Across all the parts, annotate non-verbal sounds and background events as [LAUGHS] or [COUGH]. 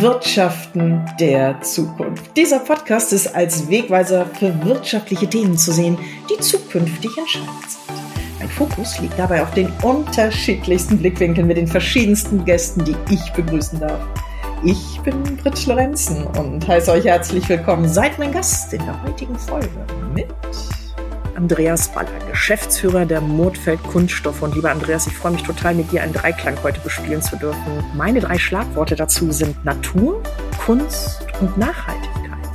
Wirtschaften der Zukunft. Dieser Podcast ist als Wegweiser für wirtschaftliche Themen zu sehen, die zukünftig entscheidend sind. Mein Fokus liegt dabei auf den unterschiedlichsten Blickwinkeln mit den verschiedensten Gästen, die ich begrüßen darf. Ich bin Britt Lorenzen und heiße euch herzlich willkommen. Seid mein Gast in der heutigen Folge mit Andreas Baller, Geschäftsführer der Motfeld Kunststoff. Und lieber Andreas, ich freue mich total, mit dir einen Dreiklang heute bespielen zu dürfen. Meine drei Schlagworte dazu sind Natur, Kunst und Nachhaltigkeit.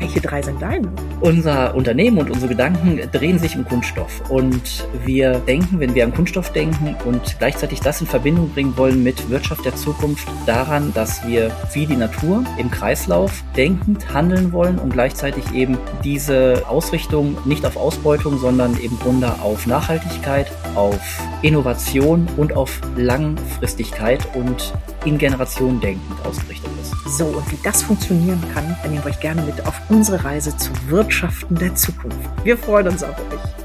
Welche drei sind deine? Unser Unternehmen und unsere Gedanken drehen sich um Kunststoff. Und wir denken, wenn wir an Kunststoff denken und gleichzeitig das in Verbindung bringen wollen mit Wirtschaft der Zukunft, daran, dass wir wie die Natur im Kreislauf denkend handeln wollen und gleichzeitig eben diese Ausrichtung nicht auf Ausbeutung, sondern im Grunde auf Nachhaltigkeit, auf Innovation und auf Langfristigkeit und in Generationen denkend ausgerichtet ist. So, und wie das funktionieren kann, dann nehmt euch gerne mit auf unsere Reise zu Wirtschaften der Zukunft. Wir freuen uns auf euch.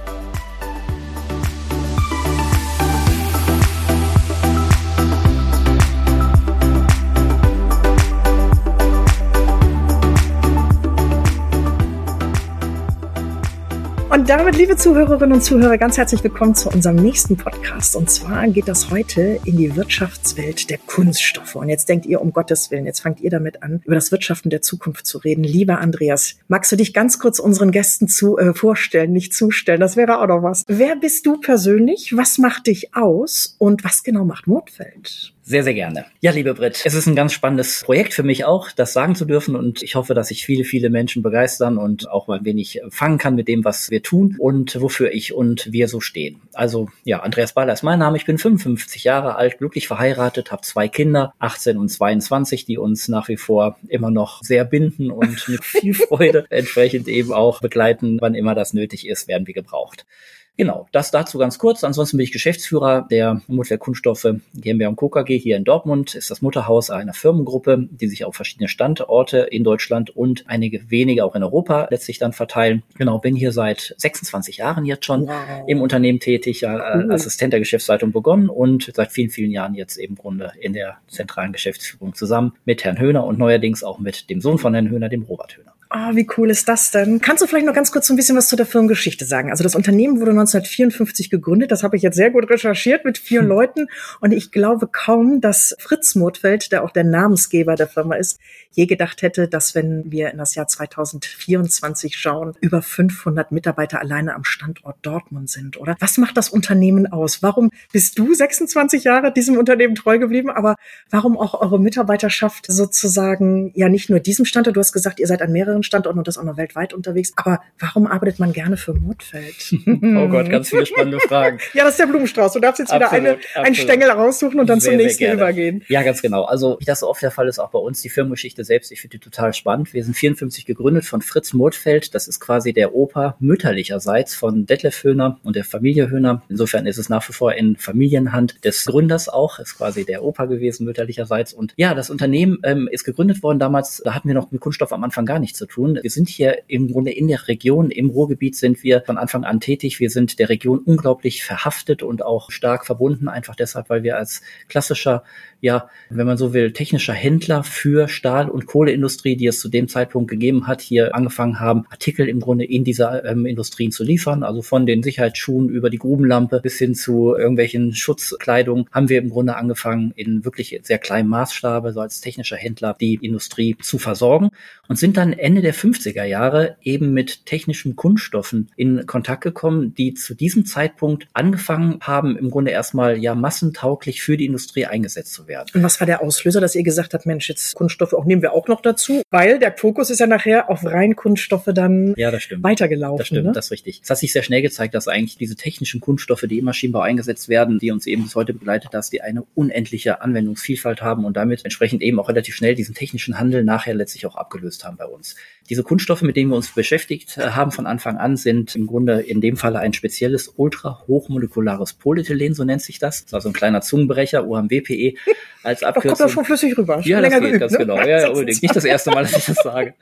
Und damit, liebe Zuhörerinnen und Zuhörer, ganz herzlich willkommen zu unserem nächsten Podcast. Und zwar geht das heute in die Wirtschaftswelt der Kunststoffe. Und jetzt denkt ihr, um Gottes Willen, jetzt fangt ihr damit an, über das Wirtschaften der Zukunft zu reden. Lieber Andreas, magst du dich ganz kurz unseren Gästen zu, äh, vorstellen, nicht zustellen? Das wäre auch noch was. Wer bist du persönlich? Was macht dich aus? Und was genau macht Mordfeld? Sehr, sehr gerne. Ja, liebe Britt, es ist ein ganz spannendes Projekt für mich auch, das sagen zu dürfen und ich hoffe, dass ich viele, viele Menschen begeistern und auch mal ein wenig fangen kann mit dem, was wir tun und wofür ich und wir so stehen. Also ja, Andreas Baller ist mein Name, ich bin 55 Jahre alt, glücklich verheiratet, habe zwei Kinder, 18 und 22, die uns nach wie vor immer noch sehr binden und mit [LAUGHS] viel Freude entsprechend eben auch begleiten, wann immer das nötig ist, werden wir gebraucht. Genau, das dazu ganz kurz. Ansonsten bin ich Geschäftsführer der Mutwerk Kunststoffe GmbH und Co. KG hier in Dortmund. Ist das Mutterhaus einer Firmengruppe, die sich auf verschiedene Standorte in Deutschland und einige wenige auch in Europa letztlich dann verteilen. Genau, bin hier seit 26 Jahren jetzt schon wow. im Unternehmen tätig, ja, cool. Assistent der Geschäftsleitung begonnen und seit vielen, vielen Jahren jetzt im Grunde in der zentralen Geschäftsführung zusammen mit Herrn Höhner und neuerdings auch mit dem Sohn von Herrn Höhner, dem Robert Höhner. Oh, wie cool ist das denn? Kannst du vielleicht noch ganz kurz so ein bisschen was zu der Firmengeschichte sagen? Also das Unternehmen wurde 1954 gegründet. Das habe ich jetzt sehr gut recherchiert mit vier hm. Leuten. Und ich glaube kaum, dass Fritz Murtfeld, der auch der Namensgeber der Firma ist, je gedacht hätte, dass wenn wir in das Jahr 2024 schauen, über 500 Mitarbeiter alleine am Standort Dortmund sind, oder? Was macht das Unternehmen aus? Warum bist du 26 Jahre diesem Unternehmen treu geblieben? Aber warum auch eure Mitarbeiterschaft sozusagen, ja nicht nur diesem Standort, du hast gesagt, ihr seid an mehreren Standorten und das auch noch weltweit unterwegs. Aber warum arbeitet man gerne für Mordfeld? [LAUGHS] oh Gott, ganz viele spannende Fragen. [LAUGHS] ja, das ist der Blumenstrauß. Du darfst jetzt wieder absolut, eine, absolut. einen Stängel raussuchen und dann sehr, zum nächsten übergehen. Ja, ganz genau. Also, wie das so oft der Fall ist, auch bei uns, die Firmengeschichte selbst, ich finde die total spannend. Wir sind 54 gegründet von Fritz Mordfeld. Das ist quasi der Opa mütterlicherseits von Detlef Höhner und der Familie Höhner. Insofern ist es nach wie vor in Familienhand des Gründers auch. Ist quasi der Opa gewesen mütterlicherseits. Und ja, das Unternehmen ähm, ist gegründet worden damals. Da hatten wir noch mit Kunststoff am Anfang gar nichts zu tun. Wir sind hier im Grunde in der Region, im Ruhrgebiet sind wir von Anfang an tätig. Wir sind der Region unglaublich verhaftet und auch stark verbunden, einfach deshalb, weil wir als klassischer ja, wenn man so will, technischer Händler für Stahl- und Kohleindustrie, die es zu dem Zeitpunkt gegeben hat, hier angefangen haben, Artikel im Grunde in dieser ähm, Industrien zu liefern. Also von den Sicherheitsschuhen über die Grubenlampe bis hin zu irgendwelchen Schutzkleidung haben wir im Grunde angefangen, in wirklich sehr kleinem Maßstabe, so als technischer Händler, die Industrie zu versorgen und sind dann Ende der 50er Jahre eben mit technischen Kunststoffen in Kontakt gekommen, die zu diesem Zeitpunkt angefangen haben, im Grunde erstmal ja massentauglich für die Industrie eingesetzt zu werden. Und was war der Auslöser, dass ihr gesagt habt, Mensch, jetzt Kunststoffe auch nehmen wir auch noch dazu? Weil der Fokus ist ja nachher auf rein Kunststoffe dann ja, das stimmt. weitergelaufen. Das stimmt, ne? das ist richtig. Es hat sich sehr schnell gezeigt, dass eigentlich diese technischen Kunststoffe, die im Maschinenbau eingesetzt werden, die uns eben bis heute begleitet, dass die eine unendliche Anwendungsvielfalt haben und damit entsprechend eben auch relativ schnell diesen technischen Handel nachher letztlich auch abgelöst haben bei uns. Diese Kunststoffe, mit denen wir uns beschäftigt äh, haben von Anfang an, sind im Grunde in dem Falle ein spezielles ultra-hochmolekulares Polyethylen, so nennt sich das. Das ist also ein kleiner Zungenbrecher, UMWPE als [LAUGHS] Abkürzung. Das kommt auch schon flüssig rüber. Schon ja, das geht geübt, ganz ne? genau. Ja, [LAUGHS] ja, unbedingt. Nicht das erste Mal, dass ich das sage.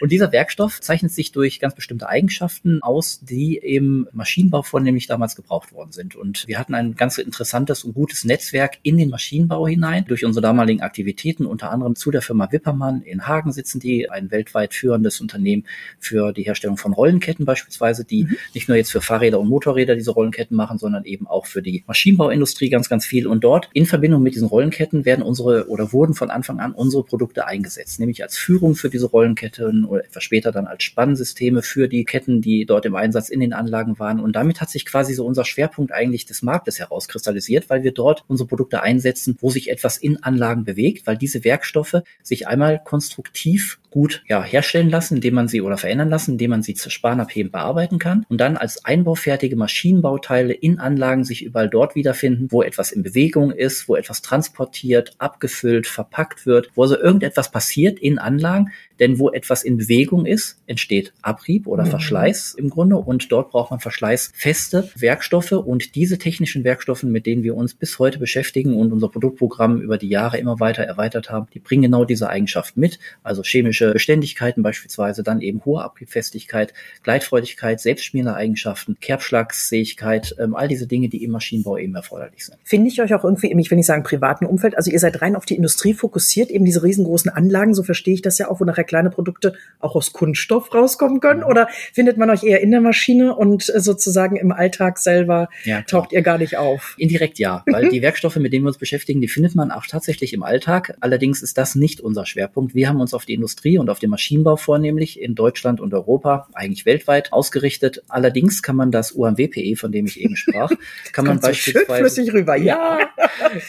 Und dieser Werkstoff zeichnet sich durch ganz bestimmte Eigenschaften aus, die im Maschinenbau vornehmlich damals gebraucht worden sind. Und wir hatten ein ganz interessantes und gutes Netzwerk in den Maschinenbau hinein durch unsere damaligen Aktivitäten, unter anderem zu der Firma Wippermann in Hagen sitzen die, ein weltweit führendes Unternehmen für die Herstellung von Rollenketten beispielsweise, die mhm. nicht nur jetzt für Fahrräder und Motorräder diese Rollenketten machen, sondern eben auch für die Maschinenbauindustrie ganz, ganz viel. Und dort in Verbindung mit diesen Rollenketten werden unsere oder wurden von Anfang an unsere Produkte eingesetzt, nämlich als Führung für diese Rollenketten oder etwas später dann als Spannsysteme für die Ketten, die dort im Einsatz in den Anlagen waren. Und damit hat sich quasi so unser Schwerpunkt eigentlich des Marktes herauskristallisiert, weil wir dort unsere Produkte einsetzen, wo sich etwas in Anlagen bewegt, weil diese Werkstoffe sich einmal konstruktiv gut ja, herstellen lassen, indem man sie oder verändern lassen, indem man sie zu spanabhebend bearbeiten kann und dann als einbaufertige Maschinenbauteile in Anlagen sich überall dort wiederfinden, wo etwas in Bewegung ist, wo etwas transportiert, abgefüllt, verpackt wird, wo also irgendetwas passiert in Anlagen, denn wo etwas in Bewegung ist, entsteht Abrieb oder mhm. Verschleiß im Grunde und dort braucht man verschleißfeste Werkstoffe. Und diese technischen Werkstoffe, mit denen wir uns bis heute beschäftigen und unser Produktprogramm über die Jahre immer weiter erweitert haben, die bringen genau diese Eigenschaften mit, also chemische chemische Beständigkeiten beispielsweise, dann eben hohe Abriebfestigkeit, Gleitfreudigkeit, selbstschmierende Eigenschaften, Kerbschlagsfähigkeit, ähm, all diese Dinge, die im Maschinenbau eben erforderlich sind. Finde ich euch auch irgendwie, ich will nicht sagen privaten Umfeld, also ihr seid rein auf die Industrie fokussiert, eben diese riesengroßen Anlagen, so verstehe ich das ja auch, wo nachher kleine Produkte auch aus Kunststoff rauskommen können, oder findet man euch eher in der Maschine und äh, sozusagen im Alltag selber ja, taucht ihr gar nicht auf? Indirekt ja, [LAUGHS] weil die Werkstoffe, mit denen wir uns beschäftigen, die findet man auch tatsächlich im Alltag. Allerdings ist das nicht unser Schwerpunkt. Wir haben uns auf die Industrie und auf den Maschinenbau vornehmlich in Deutschland und Europa, eigentlich weltweit ausgerichtet. Allerdings kann man das UMWPE, von dem ich eben sprach, [LAUGHS] kann man beispielsweise so rüber, ja.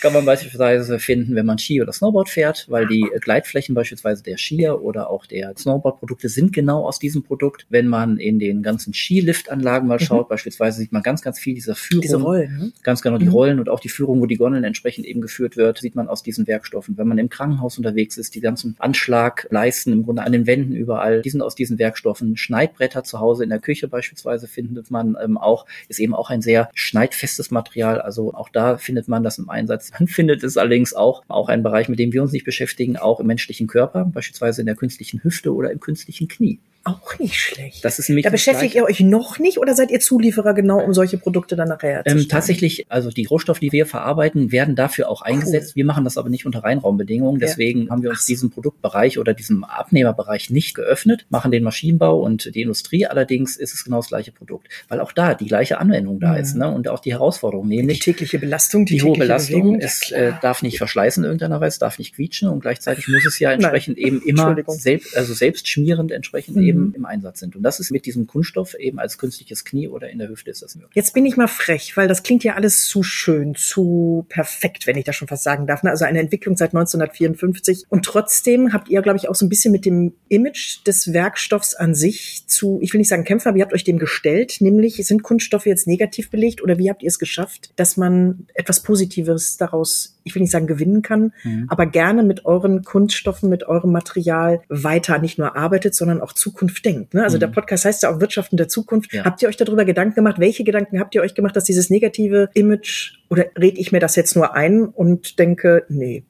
kann man beispielsweise finden, wenn man Ski oder Snowboard fährt, weil die Gleitflächen beispielsweise der Skier oder auch der Snowboard-Produkte sind genau aus diesem Produkt. Wenn man in den ganzen Skiliftanlagen mal mhm. schaut, mhm. beispielsweise sieht man ganz, ganz viel dieser Führung. Diese Rollen. Ne? Ganz genau, die mhm. Rollen und auch die Führung, wo die Gondeln entsprechend eben geführt wird, sieht man aus diesen Werkstoffen. Wenn man im Krankenhaus unterwegs ist, die ganzen Anschlagleisten im Grunde an den Wänden überall. Die sind aus diesen Werkstoffen. Schneidbretter zu Hause in der Küche beispielsweise findet man ähm, auch, ist eben auch ein sehr schneidfestes Material. Also auch da findet man das im Einsatz. Man findet es allerdings auch, auch ein Bereich, mit dem wir uns nicht beschäftigen, auch im menschlichen Körper, beispielsweise in der künstlichen Hüfte oder im künstlichen Knie. Auch nicht schlecht. Das ist nämlich da beschäftigt ihr euch noch nicht oder seid ihr Zulieferer genau, um solche Produkte dann nachher herzustellen? Ähm, tatsächlich, also die Rohstoffe, die wir verarbeiten, werden dafür auch eingesetzt. Cool. Wir machen das aber nicht unter Reinraumbedingungen. Deswegen ja. haben wir uns diesen Produktbereich oder diesem Abnehmerbereich nicht geöffnet, machen den Maschinenbau und die Industrie. Allerdings ist es genau das gleiche Produkt, weil auch da die gleiche Anwendung da mhm. ist ne? und auch die Herausforderung, nämlich die tägliche Belastung, die, die hohe Belastung. Bewegung, es äh, darf nicht verschleißen in irgendeiner Weise, darf nicht quietschen und gleichzeitig muss es ja entsprechend Nein. eben [LAUGHS] immer selbst, also selbst schmierend entsprechend mhm. eben im Einsatz sind. Und das ist mit diesem Kunststoff eben als künstliches Knie oder in der Hüfte ist das möglich. Jetzt bin ich mal frech, weil das klingt ja alles zu schön, zu perfekt, wenn ich das schon fast sagen darf. Ne? Also eine Entwicklung seit 1954. Und trotzdem habt ihr, glaube ich, auch so ein bisschen mit dem Image des Werkstoffs an sich zu, ich will nicht sagen Kämpfer, aber ihr habt euch dem gestellt, nämlich sind Kunststoffe jetzt negativ belegt oder wie habt ihr es geschafft, dass man etwas Positives daraus ich will nicht sagen gewinnen kann, mhm. aber gerne mit euren Kunststoffen, mit eurem Material weiter nicht nur arbeitet, sondern auch Zukunft denkt. Ne? Also mhm. der Podcast heißt ja auch Wirtschaften der Zukunft. Ja. Habt ihr euch darüber Gedanken gemacht? Welche Gedanken habt ihr euch gemacht, dass dieses negative Image oder rede ich mir das jetzt nur ein und denke, nee,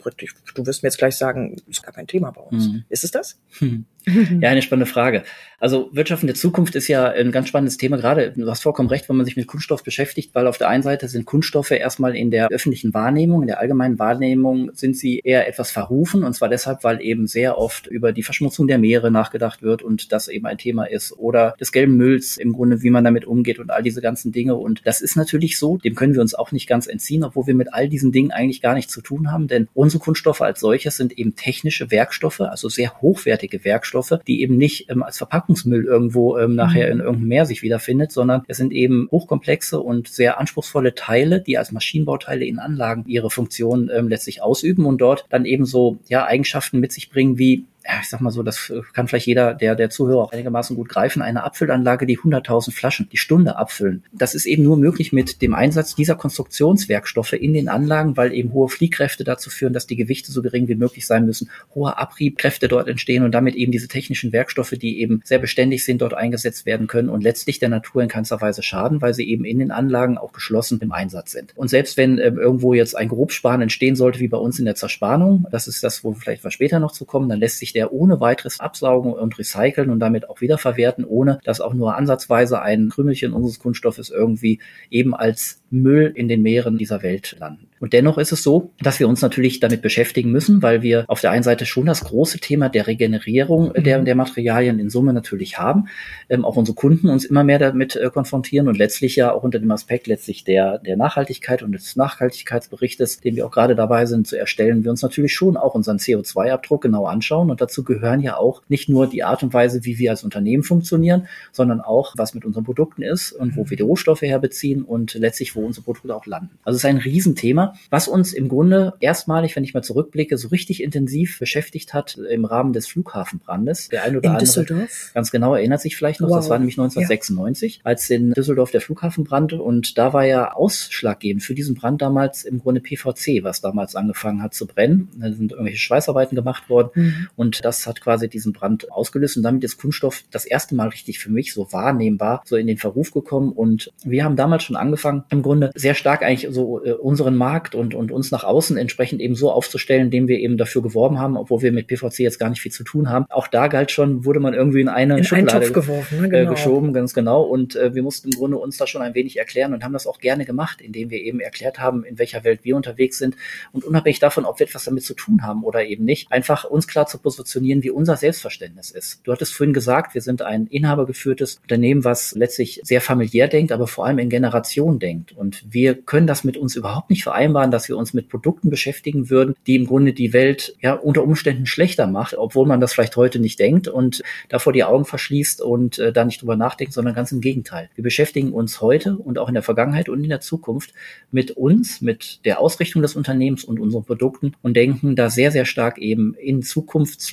du wirst mir jetzt gleich sagen, ist gar kein Thema bei uns. Mhm. Ist es das? Hm. [LAUGHS] Ja, eine spannende Frage. Also Wirtschaft in der Zukunft ist ja ein ganz spannendes Thema, gerade, du hast vollkommen recht, wenn man sich mit Kunststoff beschäftigt, weil auf der einen Seite sind Kunststoffe erstmal in der öffentlichen Wahrnehmung, in der allgemeinen Wahrnehmung sind sie eher etwas verrufen. Und zwar deshalb, weil eben sehr oft über die Verschmutzung der Meere nachgedacht wird und das eben ein Thema ist. Oder des gelben Mülls im Grunde, wie man damit umgeht und all diese ganzen Dinge. Und das ist natürlich so, dem können wir uns auch nicht ganz entziehen, obwohl wir mit all diesen Dingen eigentlich gar nichts zu tun haben, denn unsere Kunststoffe als solches sind eben technische Werkstoffe, also sehr hochwertige Werkstoffe, die eben nicht ähm, als Verpackungsmüll irgendwo ähm, nachher in mhm. irgendeinem Meer sich wiederfindet, sondern es sind eben hochkomplexe und sehr anspruchsvolle Teile, die als Maschinenbauteile in Anlagen ihre Funktion ähm, letztlich ausüben und dort dann eben so ja Eigenschaften mit sich bringen wie ja, ich sag mal so, das kann vielleicht jeder, der, der Zuhörer auch einigermaßen gut greifen, eine Abfüllanlage, die 100.000 Flaschen die Stunde abfüllen. Das ist eben nur möglich mit dem Einsatz dieser Konstruktionswerkstoffe in den Anlagen, weil eben hohe Fliehkräfte dazu führen, dass die Gewichte so gering wie möglich sein müssen, hohe Abriebkräfte dort entstehen und damit eben diese technischen Werkstoffe, die eben sehr beständig sind, dort eingesetzt werden können und letztlich der Natur in keinster Weise schaden, weil sie eben in den Anlagen auch geschlossen im Einsatz sind. Und selbst wenn äh, irgendwo jetzt ein Grobsparen entstehen sollte, wie bei uns in der Zerspannung, das ist das, wo vielleicht was später noch zu kommen, dann lässt sich der ohne weiteres absaugen und recyceln und damit auch wiederverwerten, ohne dass auch nur ansatzweise ein Krümelchen unseres Kunststoffes irgendwie eben als Müll in den Meeren dieser Welt landen. Und dennoch ist es so, dass wir uns natürlich damit beschäftigen müssen, weil wir auf der einen Seite schon das große Thema der Regenerierung der, mhm. der Materialien in Summe natürlich haben, ähm, auch unsere Kunden uns immer mehr damit äh, konfrontieren und letztlich ja auch unter dem Aspekt letztlich der, der Nachhaltigkeit und des Nachhaltigkeitsberichtes, den wir auch gerade dabei sind zu erstellen, wir uns natürlich schon auch unseren CO2-Abdruck genau anschauen und dazu gehören ja auch nicht nur die Art und Weise, wie wir als Unternehmen funktionieren, sondern auch, was mit unseren Produkten ist und wo wir die Rohstoffe herbeziehen und letztlich, wo unsere Produkte auch landen. Also es ist ein Riesenthema was uns im Grunde erstmalig, wenn ich mal zurückblicke, so richtig intensiv beschäftigt hat im Rahmen des Flughafenbrandes. Der ein oder in andere Düsseldorf? ganz genau erinnert sich vielleicht noch, wow. das war nämlich 1996, ja. als in Düsseldorf der Flughafen brannte und da war ja ausschlaggebend für diesen Brand damals im Grunde PVC, was damals angefangen hat zu brennen. Da sind irgendwelche Schweißarbeiten gemacht worden mhm. und das hat quasi diesen Brand ausgelöst und damit ist Kunststoff das erste Mal richtig für mich so wahrnehmbar so in den Verruf gekommen und wir haben damals schon angefangen, im Grunde sehr stark eigentlich so äh, unseren Markt Markt und, und uns nach außen entsprechend eben so aufzustellen, indem wir eben dafür geworben haben, obwohl wir mit PVC jetzt gar nicht viel zu tun haben. Auch da galt schon, wurde man irgendwie in eine in Schublade geworfen, ne? Äh, genau. geschoben, ganz genau. Und äh, wir mussten im Grunde uns da schon ein wenig erklären und haben das auch gerne gemacht, indem wir eben erklärt haben, in welcher Welt wir unterwegs sind und unabhängig davon, ob wir etwas damit zu tun haben oder eben nicht, einfach uns klar zu positionieren, wie unser Selbstverständnis ist. Du hattest vorhin gesagt, wir sind ein inhabergeführtes Unternehmen, was letztlich sehr familiär denkt, aber vor allem in Generationen denkt. Und wir können das mit uns überhaupt nicht vereinbaren dass wir uns mit Produkten beschäftigen würden, die im Grunde die Welt ja unter Umständen schlechter macht, obwohl man das vielleicht heute nicht denkt und davor die Augen verschließt und äh, da nicht drüber nachdenkt, sondern ganz im Gegenteil. Wir beschäftigen uns heute und auch in der Vergangenheit und in der Zukunft mit uns, mit der Ausrichtung des Unternehmens und unseren Produkten und denken da sehr, sehr stark eben in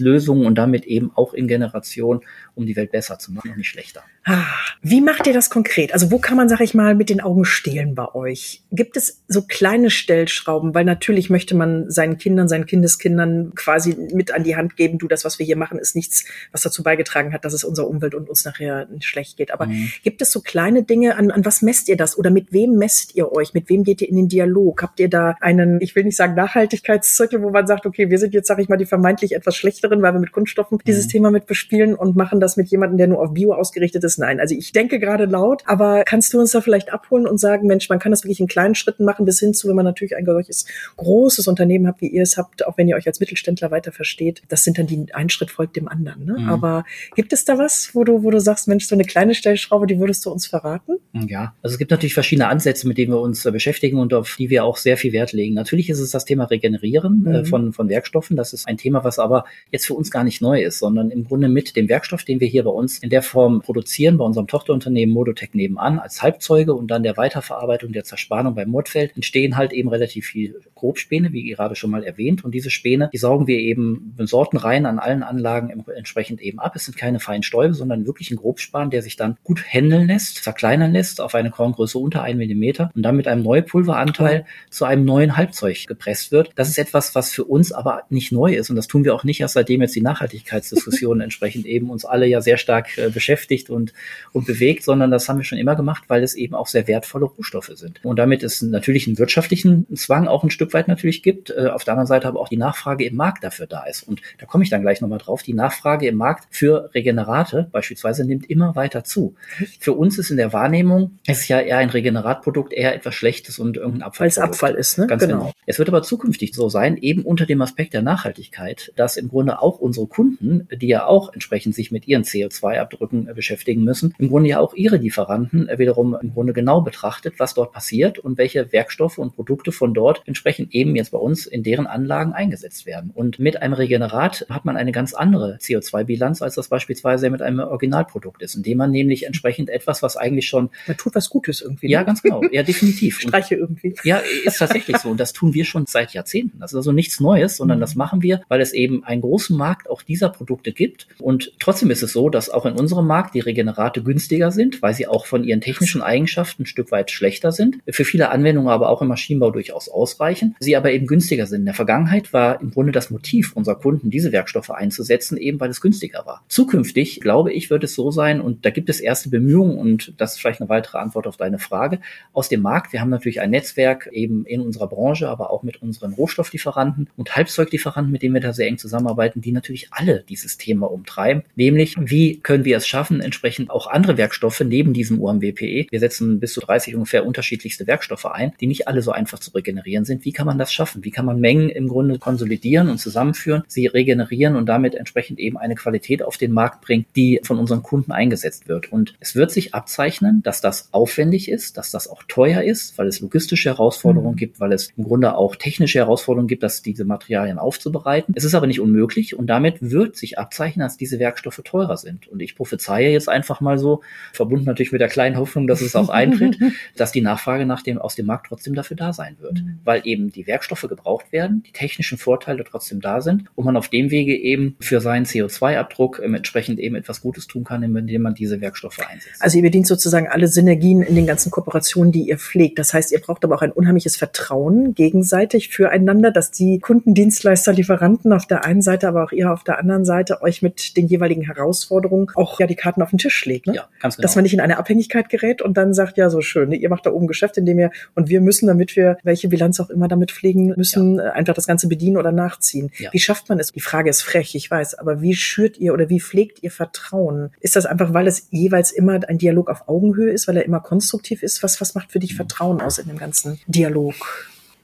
Zukunftslösungen und damit eben auch in Generationen, um die Welt besser zu machen und nicht schlechter. Ah, wie macht ihr das konkret? Also wo kann man, sag ich mal, mit den Augen stehlen bei euch? Gibt es so kleine Stellschrauben? Weil natürlich möchte man seinen Kindern, seinen Kindeskindern quasi mit an die Hand geben, du, das, was wir hier machen, ist nichts, was dazu beigetragen hat, dass es unserer Umwelt und uns nachher schlecht geht. Aber mhm. gibt es so kleine Dinge, an, an was messt ihr das? Oder mit wem messt ihr euch? Mit wem geht ihr in den Dialog? Habt ihr da einen, ich will nicht sagen Nachhaltigkeitszirkel, wo man sagt, okay, wir sind jetzt, sag ich mal, die vermeintlich etwas schlechteren, weil wir mit Kunststoffen mhm. dieses Thema mit bespielen und machen das mit jemandem, der nur auf Bio ausgerichtet ist? Es nein. Also ich denke gerade laut, aber kannst du uns da vielleicht abholen und sagen, Mensch, man kann das wirklich in kleinen Schritten machen, bis hin zu, wenn man natürlich ein solches großes Unternehmen habt, wie ihr es habt, auch wenn ihr euch als Mittelständler weiter versteht, das sind dann die, ein Schritt folgt dem anderen. Ne? Mhm. Aber gibt es da was, wo du, wo du sagst, Mensch, so eine kleine Stellschraube, die würdest du uns verraten? Ja, also es gibt natürlich verschiedene Ansätze, mit denen wir uns äh, beschäftigen und auf die wir auch sehr viel Wert legen. Natürlich ist es das Thema Regenerieren äh, mhm. von, von Werkstoffen. Das ist ein Thema, was aber jetzt für uns gar nicht neu ist, sondern im Grunde mit dem Werkstoff, den wir hier bei uns in der Form produzieren, produzieren bei unserem Tochterunternehmen Modotech nebenan als Halbzeuge und dann der Weiterverarbeitung der Zerspannung beim Mordfeld entstehen halt eben relativ viel Grobspäne, wie gerade schon mal erwähnt. Und diese Späne, die saugen wir eben Sortenreihen an allen Anlagen entsprechend eben ab. Es sind keine feinen Stäube, sondern wirklich ein Grobspan, der sich dann gut händeln lässt, verkleinern lässt auf eine Korngröße unter 1 Millimeter und dann mit einem Neupulveranteil zu einem neuen Halbzeug gepresst wird. Das ist etwas, was für uns aber nicht neu ist. Und das tun wir auch nicht erst seitdem jetzt die Nachhaltigkeitsdiskussion [LAUGHS] entsprechend eben uns alle ja sehr stark äh, beschäftigt und und, bewegt, sondern das haben wir schon immer gemacht, weil es eben auch sehr wertvolle Rohstoffe sind. Und damit es natürlich einen wirtschaftlichen Zwang auch ein Stück weit natürlich gibt, äh, auf der anderen Seite aber auch die Nachfrage im Markt dafür da ist. Und da komme ich dann gleich nochmal drauf. Die Nachfrage im Markt für Regenerate beispielsweise nimmt immer weiter zu. Für uns ist in der Wahrnehmung, es ist ja eher ein Regeneratprodukt, eher etwas Schlechtes und irgendein Abfall. Weil es Abfall ist, ne? Ganz genau. genau. Es wird aber zukünftig so sein, eben unter dem Aspekt der Nachhaltigkeit, dass im Grunde auch unsere Kunden, die ja auch entsprechend sich mit ihren CO2-Abdrücken beschäftigen, berücksichtigen müssen, im Grunde ja auch ihre Lieferanten wiederum im Grunde genau betrachtet, was dort passiert und welche Werkstoffe und Produkte von dort entsprechend eben jetzt bei uns in deren Anlagen eingesetzt werden. Und mit einem Regenerat hat man eine ganz andere CO2-Bilanz, als das beispielsweise mit einem Originalprodukt ist, indem man nämlich entsprechend etwas, was eigentlich schon. Man tut was Gutes irgendwie. Ne? Ja, ganz genau. Ja, definitiv. Streiche irgendwie. Ja, ist tatsächlich so. Und das tun wir schon seit Jahrzehnten. Das ist also nichts Neues, sondern mhm. das machen wir, weil es eben einen großen Markt auch dieser Produkte gibt. Und trotzdem ist es so, dass auch in unserem Markt die Regenerate günstiger sind, weil sie auch von ihren technischen Eigenschaften ein Stück weit schlechter sind. Für viele Anwendungen aber auch im Maschinenbau durchaus ausreichen. Sie aber eben günstiger sind. In der Vergangenheit war im Grunde das Motiv unserer Kunden, diese Werkstoffe einzusetzen, eben weil es günstiger war. Zukünftig, glaube ich, wird es so sein, und da gibt es erste Bemühungen, und das ist vielleicht eine weitere Antwort auf deine Frage, aus dem Markt. Wir haben natürlich ein Netzwerk eben in unserer Branche, aber auch mit unseren Rohstofflieferanten und Halbzeuglieferanten, mit denen wir da sehr eng zusammenarbeiten, die natürlich alle dieses Thema umtreiben. Nämlich, wie können wir es schaffen, entsprechend auch andere Werkstoffe neben diesem UMWPE, wir setzen bis zu 30 ungefähr unterschiedlichste Werkstoffe ein, die nicht alle so einfach zu regenerieren sind. Wie kann man das schaffen? Wie kann man Mengen im Grunde konsolidieren und zusammenführen, sie regenerieren und damit entsprechend eben eine Qualität auf den Markt bringen, die von unseren Kunden eingesetzt wird? Und es wird sich abzeichnen, dass das aufwendig ist, dass das auch teuer ist, weil es logistische Herausforderungen mhm. gibt, weil es im Grunde auch technische Herausforderungen gibt, dass diese Materialien aufzubereiten. Es ist aber nicht unmöglich und damit wird sich abzeichnen, dass diese Werkstoffe teurer sind. Und ich prophezeie jetzt einfach mal so, verbunden natürlich mit der kleinen Hoffnung, dass es auch eintritt, [LAUGHS] dass die Nachfrage nach dem, aus dem Markt trotzdem dafür da sein wird. Mhm. Weil eben die Werkstoffe gebraucht werden, die technischen Vorteile trotzdem da sind und man auf dem Wege eben für seinen CO2-Abdruck entsprechend eben etwas Gutes tun kann, indem man diese Werkstoffe einsetzt. Also ihr bedient sozusagen alle Synergien in den ganzen Kooperationen, die ihr pflegt. Das heißt, ihr braucht aber auch ein unheimliches Vertrauen gegenseitig füreinander, dass die Kundendienstleister, Lieferanten auf der einen Seite, aber auch ihr auf der anderen Seite euch mit den jeweiligen Herausforderungen auch ja die Karten auf den Tisch legt. Ne? Ja, ganz genau. Dass man nicht in eine Abhängigkeit gerät und dann sagt, ja, so schön, ne? ihr macht da oben Geschäft, indem ihr und wir müssen, damit wir welche Bilanz auch immer damit pflegen müssen, ja. Äh, einfach das Ganze bedienen oder nachziehen. Ja. Wie schafft man es? Die Frage ist frech, ich weiß, aber wie schürt ihr oder wie pflegt ihr Vertrauen? Ist das einfach, weil es jeweils immer ein Dialog auf Augenhöhe ist, weil er immer konstruktiv ist? Was, was macht für dich mhm. Vertrauen aus in dem ganzen Dialog?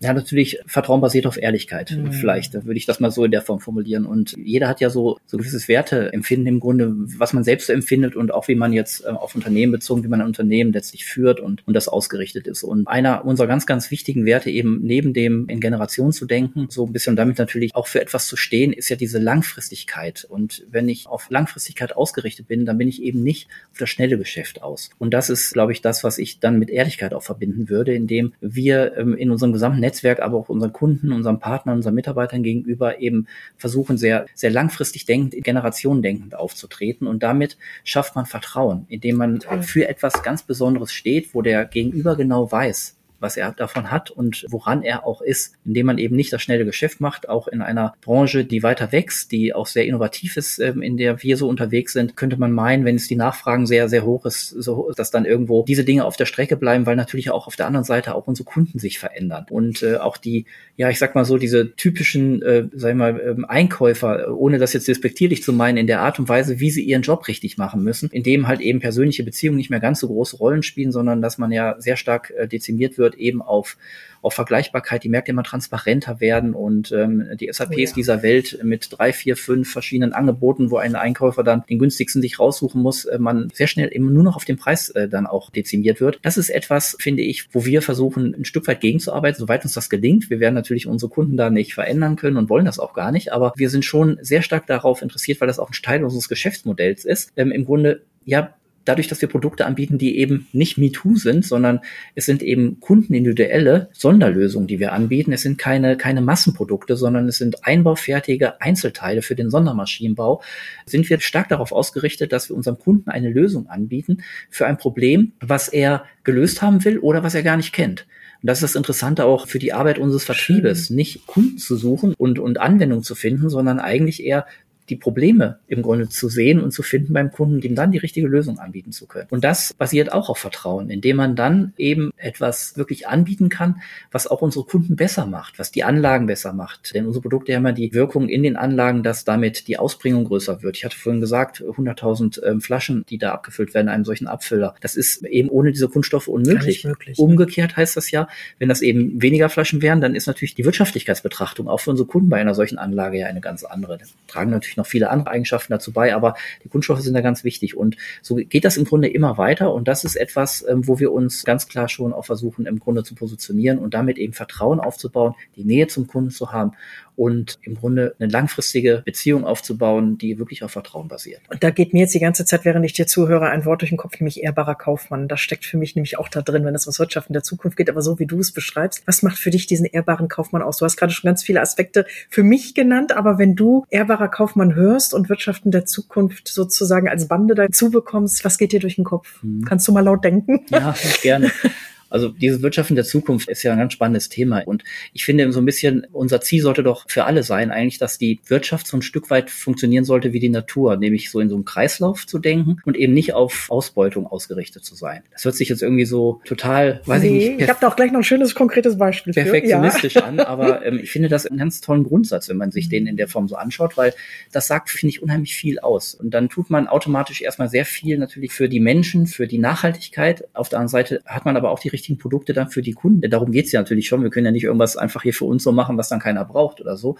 Ja, natürlich Vertrauen basiert auf Ehrlichkeit. Mhm. Vielleicht würde ich das mal so in der Form formulieren. Und jeder hat ja so, so gewisses Werteempfinden im Grunde, was man selbst empfindet und auch wie man jetzt äh, auf Unternehmen bezogen, wie man ein Unternehmen letztlich führt und, und das ausgerichtet ist. Und einer unserer ganz, ganz wichtigen Werte eben neben dem in Generation zu denken, so ein bisschen damit natürlich auch für etwas zu stehen, ist ja diese Langfristigkeit. Und wenn ich auf Langfristigkeit ausgerichtet bin, dann bin ich eben nicht auf das schnelle Geschäft aus. Und das ist, glaube ich, das, was ich dann mit Ehrlichkeit auch verbinden würde, indem wir ähm, in unserem gesamten Netzwerk, aber auch unseren Kunden, unseren Partnern, unseren Mitarbeitern gegenüber eben versuchen, sehr, sehr langfristig denkend, generationendenkend aufzutreten. Und damit schafft man Vertrauen, indem man für etwas ganz Besonderes steht, wo der Gegenüber genau weiß, was er davon hat und woran er auch ist, indem man eben nicht das schnelle Geschäft macht, auch in einer Branche, die weiter wächst, die auch sehr innovativ ist, ähm, in der wir so unterwegs sind, könnte man meinen, wenn es die Nachfragen sehr, sehr hoch ist, so, dass dann irgendwo diese Dinge auf der Strecke bleiben, weil natürlich auch auf der anderen Seite auch unsere Kunden sich verändern und äh, auch die, ja, ich sag mal so, diese typischen, äh, sag ich mal, ähm, Einkäufer, ohne das jetzt respektierlich zu meinen, in der Art und Weise, wie sie ihren Job richtig machen müssen, in dem halt eben persönliche Beziehungen nicht mehr ganz so große Rollen spielen, sondern dass man ja sehr stark äh, dezimiert wird eben auf auf Vergleichbarkeit, die Märkte immer transparenter werden und ähm, die SAPs oh ja. dieser Welt mit drei, vier, fünf verschiedenen Angeboten, wo ein Einkäufer dann den günstigsten sich raussuchen muss, äh, man sehr schnell eben nur noch auf den Preis äh, dann auch dezimiert wird. Das ist etwas, finde ich, wo wir versuchen, ein Stück weit gegenzuarbeiten, soweit uns das gelingt. Wir werden natürlich unsere Kunden da nicht verändern können und wollen das auch gar nicht, aber wir sind schon sehr stark darauf interessiert, weil das auch ein Teil unseres Geschäftsmodells ist, ähm, im Grunde ja dadurch, dass wir Produkte anbieten, die eben nicht MeToo sind, sondern es sind eben kundenindividuelle Sonderlösungen, die wir anbieten. Es sind keine, keine Massenprodukte, sondern es sind einbaufertige Einzelteile für den Sondermaschinenbau. Sind wir stark darauf ausgerichtet, dass wir unserem Kunden eine Lösung anbieten für ein Problem, was er gelöst haben will oder was er gar nicht kennt. Und das ist das Interessante auch für die Arbeit unseres Vertriebes, nicht Kunden zu suchen und, und Anwendungen zu finden, sondern eigentlich eher die Probleme im Grunde zu sehen und zu finden beim Kunden, dem dann die richtige Lösung anbieten zu können. Und das basiert auch auf Vertrauen, indem man dann eben etwas wirklich anbieten kann, was auch unsere Kunden besser macht, was die Anlagen besser macht. Denn unsere Produkte haben ja die Wirkung in den Anlagen, dass damit die Ausbringung größer wird. Ich hatte vorhin gesagt, 100.000 ähm, Flaschen, die da abgefüllt werden in einem solchen Abfüller. Das ist eben ohne diese Kunststoffe unmöglich. möglich, Umgekehrt heißt das ja, wenn das eben weniger Flaschen wären, dann ist natürlich die Wirtschaftlichkeitsbetrachtung auch für unsere Kunden bei einer solchen Anlage ja eine ganz andere. Die tragen natürlich natürlich noch viele andere Eigenschaften dazu bei, aber die Kunststoffe sind da ganz wichtig. Und so geht das im Grunde immer weiter. Und das ist etwas, ähm, wo wir uns ganz klar schon auch versuchen, im Grunde zu positionieren und damit eben Vertrauen aufzubauen, die Nähe zum Kunden zu haben und im Grunde eine langfristige Beziehung aufzubauen, die wirklich auf Vertrauen basiert. Und da geht mir jetzt die ganze Zeit, während ich dir zuhöre, ein Wort durch den Kopf, nämlich ehrbarer Kaufmann. Das steckt für mich nämlich auch da drin, wenn es ums Wirtschaften der Zukunft geht. Aber so wie du es beschreibst, was macht für dich diesen ehrbaren Kaufmann aus? Du hast gerade schon ganz viele Aspekte für mich genannt, aber wenn du ehrbarer Kaufmann hörst und Wirtschaften der Zukunft sozusagen als Bande dazu bekommst, was geht dir durch den Kopf? Hm. Kannst du mal laut denken? Ja, [LAUGHS] gerne. Also dieses Wirtschaften der Zukunft ist ja ein ganz spannendes Thema. Und ich finde so ein bisschen, unser Ziel sollte doch für alle sein, eigentlich, dass die Wirtschaft so ein Stück weit funktionieren sollte wie die Natur, nämlich so in so einem Kreislauf zu denken und eben nicht auf Ausbeutung ausgerichtet zu sein. Das hört sich jetzt irgendwie so total, weiß nee, ich nicht. Ich habe da auch gleich noch ein schönes konkretes Beispiel. Perfektionistisch ja. an, aber [LAUGHS] ähm, ich finde das einen ganz tollen Grundsatz, wenn man sich den in der Form so anschaut, weil das sagt, finde ich, unheimlich viel aus. Und dann tut man automatisch erstmal sehr viel natürlich für die Menschen, für die Nachhaltigkeit. Auf der anderen Seite hat man aber auch die richtigen Produkte dann für die Kunden. Darum geht's ja natürlich schon. Wir können ja nicht irgendwas einfach hier für uns so machen, was dann keiner braucht oder so.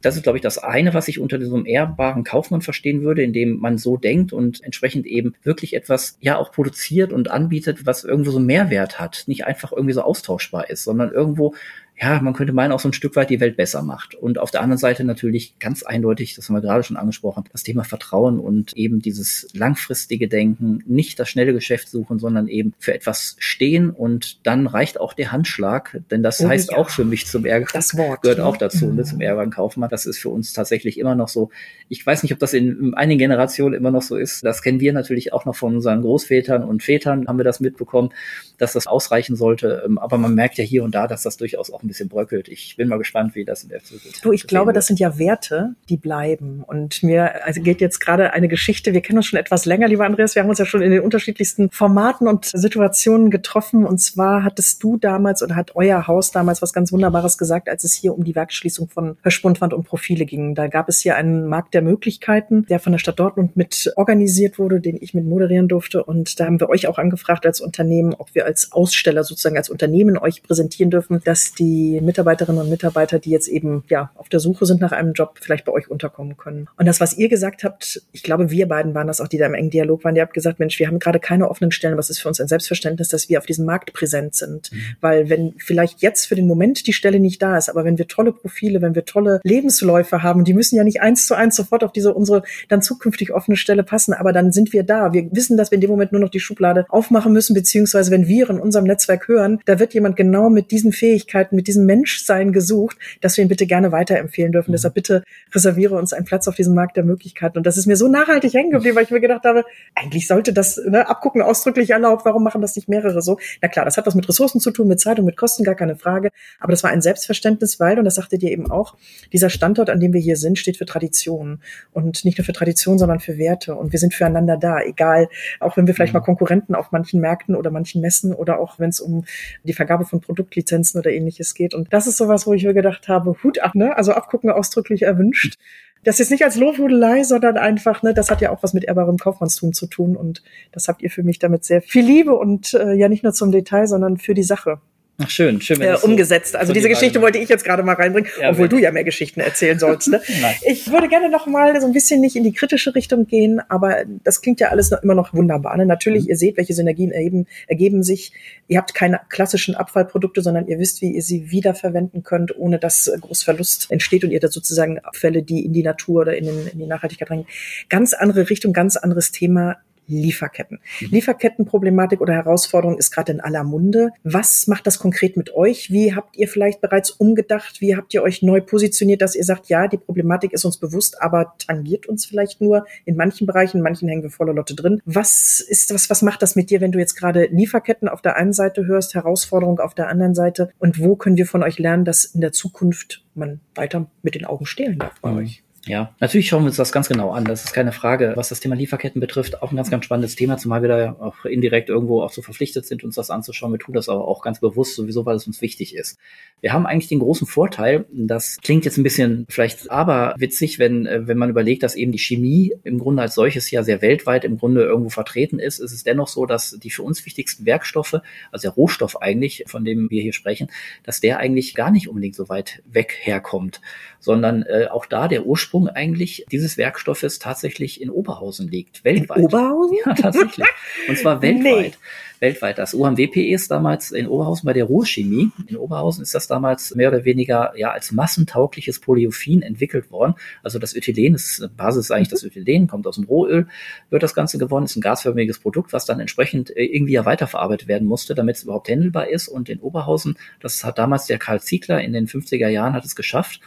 Das ist, glaube ich, das eine, was ich unter diesem ehrbaren Kaufmann verstehen würde, indem man so denkt und entsprechend eben wirklich etwas ja auch produziert und anbietet, was irgendwo so Mehrwert hat, nicht einfach irgendwie so austauschbar ist, sondern irgendwo ja, man könnte meinen, auch so ein Stück weit die Welt besser macht. Und auf der anderen Seite natürlich ganz eindeutig, das haben wir gerade schon angesprochen, das Thema Vertrauen und eben dieses langfristige Denken, nicht das schnelle Geschäft suchen, sondern eben für etwas stehen und dann reicht auch der Handschlag, denn das oh, heißt ja. auch für mich zum Ärger, das Wort gehört ne? auch dazu, mhm. ne, zum Ärgeren Kaufmann. Das ist für uns tatsächlich immer noch so. Ich weiß nicht, ob das in einigen Generationen immer noch so ist. Das kennen wir natürlich auch noch von unseren Großvätern und Vätern, haben wir das mitbekommen, dass das ausreichen sollte. Ähm, aber man merkt ja hier und da, dass das durchaus auch ein bisschen bröckelt. Ich bin mal gespannt, wie das in der Zukunft Du, ich glaube, wird. das sind ja Werte, die bleiben. Und mir also geht jetzt gerade eine Geschichte, wir kennen uns schon etwas länger, lieber Andreas, wir haben uns ja schon in den unterschiedlichsten Formaten und Situationen getroffen. Und zwar hattest du damals oder hat euer Haus damals was ganz Wunderbares gesagt, als es hier um die Werkschließung von Verschwundwand und Profile ging. Da gab es hier einen Markt der Möglichkeiten, der von der Stadt Dortmund mit organisiert wurde, den ich mit moderieren durfte. Und da haben wir euch auch angefragt als Unternehmen, ob wir als Aussteller sozusagen als Unternehmen euch präsentieren dürfen, dass die die Mitarbeiterinnen und Mitarbeiter, die jetzt eben ja auf der Suche sind nach einem Job, vielleicht bei euch unterkommen können. Und das, was ihr gesagt habt, ich glaube, wir beiden waren das auch, die da im engen Dialog waren. Ihr habt gesagt, Mensch, wir haben gerade keine offenen Stellen, aber es ist für uns ein Selbstverständnis, dass wir auf diesem Markt präsent sind. Mhm. Weil wenn vielleicht jetzt für den Moment die Stelle nicht da ist, aber wenn wir tolle Profile, wenn wir tolle Lebensläufe haben, die müssen ja nicht eins zu eins sofort auf diese unsere dann zukünftig offene Stelle passen, aber dann sind wir da. Wir wissen, dass wir in dem Moment nur noch die Schublade aufmachen müssen, beziehungsweise wenn wir in unserem Netzwerk hören, da wird jemand genau mit diesen Fähigkeiten, mit diesem Menschsein gesucht, dass wir ihn bitte gerne weiterempfehlen dürfen. Mhm. Deshalb bitte reserviere uns einen Platz auf diesem Markt der Möglichkeiten. Und das ist mir so nachhaltig hängen geblieben, weil ich mir gedacht habe, eigentlich sollte das ne, Abgucken ausdrücklich erlaubt. Warum machen das nicht mehrere so? Na klar, das hat was mit Ressourcen zu tun, mit Zeit und mit Kosten, gar keine Frage. Aber das war ein Selbstverständnis, weil, und das sagtet ihr eben auch, dieser Standort, an dem wir hier sind, steht für Tradition. Und nicht nur für Tradition, sondern für Werte. Und wir sind füreinander da, egal, auch wenn wir vielleicht mhm. mal Konkurrenten auf manchen Märkten oder manchen Messen oder auch wenn es um die Vergabe von Produktlizenzen oder ähnliches geht. Und das ist sowas, wo ich mir gedacht habe, Hut ab, ne? Also abgucken ausdrücklich erwünscht. Das ist nicht als Lobhudelei, sondern einfach, ne, das hat ja auch was mit ehrbarem Kaufmannstum zu tun. Und das habt ihr für mich damit sehr viel Liebe und äh, ja nicht nur zum Detail, sondern für die Sache Ach schön, schön. Äh, umgesetzt. So also diese Geschichte Reihe. wollte ich jetzt gerade mal reinbringen, ja, obwohl du ja mehr Geschichten erzählen sollst. Ne? [LAUGHS] ich würde gerne noch mal so ein bisschen nicht in die kritische Richtung gehen, aber das klingt ja alles noch, immer noch wunderbar. Ne? Natürlich, mhm. ihr seht, welche Synergien ergeben, ergeben sich. Ihr habt keine klassischen Abfallprodukte, sondern ihr wisst, wie ihr sie wiederverwenden könnt, ohne dass groß Verlust entsteht und ihr da sozusagen Abfälle, die in die Natur oder in, den, in die Nachhaltigkeit rein. Ganz andere Richtung, ganz anderes Thema Lieferketten. Mhm. Lieferkettenproblematik oder Herausforderung ist gerade in aller Munde. Was macht das konkret mit euch? Wie habt ihr vielleicht bereits umgedacht? Wie habt ihr euch neu positioniert, dass ihr sagt, ja, die Problematik ist uns bewusst, aber tangiert uns vielleicht nur in manchen Bereichen, in manchen hängen wir voller Lotte drin. Was ist was, was macht das mit dir, wenn du jetzt gerade Lieferketten auf der einen Seite hörst, Herausforderung auf der anderen Seite? Und wo können wir von euch lernen, dass in der Zukunft man weiter mit den Augen stehlen darf bei mhm. euch? Ja, natürlich schauen wir uns das ganz genau an. Das ist keine Frage. Was das Thema Lieferketten betrifft, auch ein ganz, ganz spannendes Thema, zumal wir da auch indirekt irgendwo auch so verpflichtet sind, uns das anzuschauen. Wir tun das aber auch ganz bewusst, sowieso, weil es uns wichtig ist. Wir haben eigentlich den großen Vorteil, das klingt jetzt ein bisschen vielleicht aber witzig, wenn, äh, wenn man überlegt, dass eben die Chemie im Grunde als solches ja sehr weltweit im Grunde irgendwo vertreten ist, ist es dennoch so, dass die für uns wichtigsten Werkstoffe, also der Rohstoff eigentlich, von dem wir hier sprechen, dass der eigentlich gar nicht unbedingt so weit weg herkommt, sondern äh, auch da der Ursprung Ursprung eigentlich dieses Werkstoffes tatsächlich in Oberhausen liegt, weltweit. In Oberhausen? Ja, tatsächlich. Und zwar weltweit. [LAUGHS] Nee weltweit. Das UMWPE ist damals in Oberhausen bei der Ruhrchemie. In Oberhausen ist das damals mehr oder weniger ja als massentaugliches Polyophin entwickelt worden. Also das Ethylen ist Basis ist eigentlich das Ethylen, kommt aus dem Rohöl, wird das Ganze gewonnen, ist ein gasförmiges Produkt, was dann entsprechend äh, irgendwie ja weiterverarbeitet werden musste, damit es überhaupt händelbar ist. Und in Oberhausen, das hat damals der Karl Ziegler in den 50er Jahren hat es geschafft,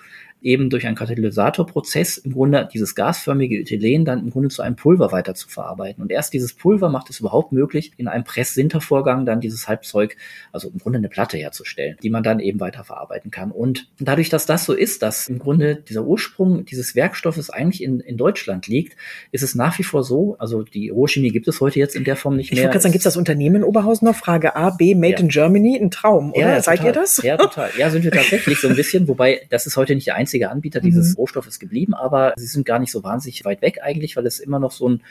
eben durch einen Katalysatorprozess im Grunde dieses gasförmige Ethylen dann im Grunde zu einem Pulver weiter zu verarbeiten. Und erst dieses Pulver macht es überhaupt möglich, in einem Press-Sinter-Vorgang dann dieses Halbzeug, also im Grunde eine Platte herzustellen, die man dann eben weiter verarbeiten kann. Und dadurch, dass das so ist, dass im Grunde dieser Ursprung dieses Werkstoffes eigentlich in, in Deutschland liegt, ist es nach wie vor so, also die Rohchemie gibt es heute jetzt in der Form nicht mehr. Ich wollte sagen, gibt es das Unternehmen in Oberhausen noch? Frage A, B, Made ja. in Germany, ein Traum, oder? Ja, ja, Seid total. ihr das? Ja, total. Ja, sind wir tatsächlich so ein bisschen, wobei das ist heute nicht der einzige einziger Anbieter dieses mhm. Rohstoffes geblieben, aber sie sind gar nicht so wahnsinnig weit weg eigentlich, weil es immer noch so ein,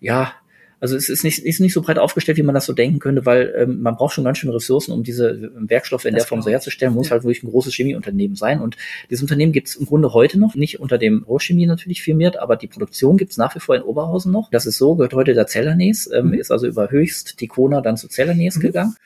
ja, also es ist nicht, ist nicht so breit aufgestellt, wie man das so denken könnte, weil ähm, man braucht schon ganz schön Ressourcen, um diese ähm, Werkstoffe in das der Form so herzustellen. Muss ja. halt wirklich ein großes Chemieunternehmen sein. Und dieses Unternehmen gibt es im Grunde heute noch, nicht unter dem Rohchemie natürlich firmiert, aber die Produktion gibt es nach wie vor in Oberhausen noch. Das ist so, gehört heute der Cellanes, ähm, mhm. ist also über höchst Tikona dann zu Cellanes mhm. gegangen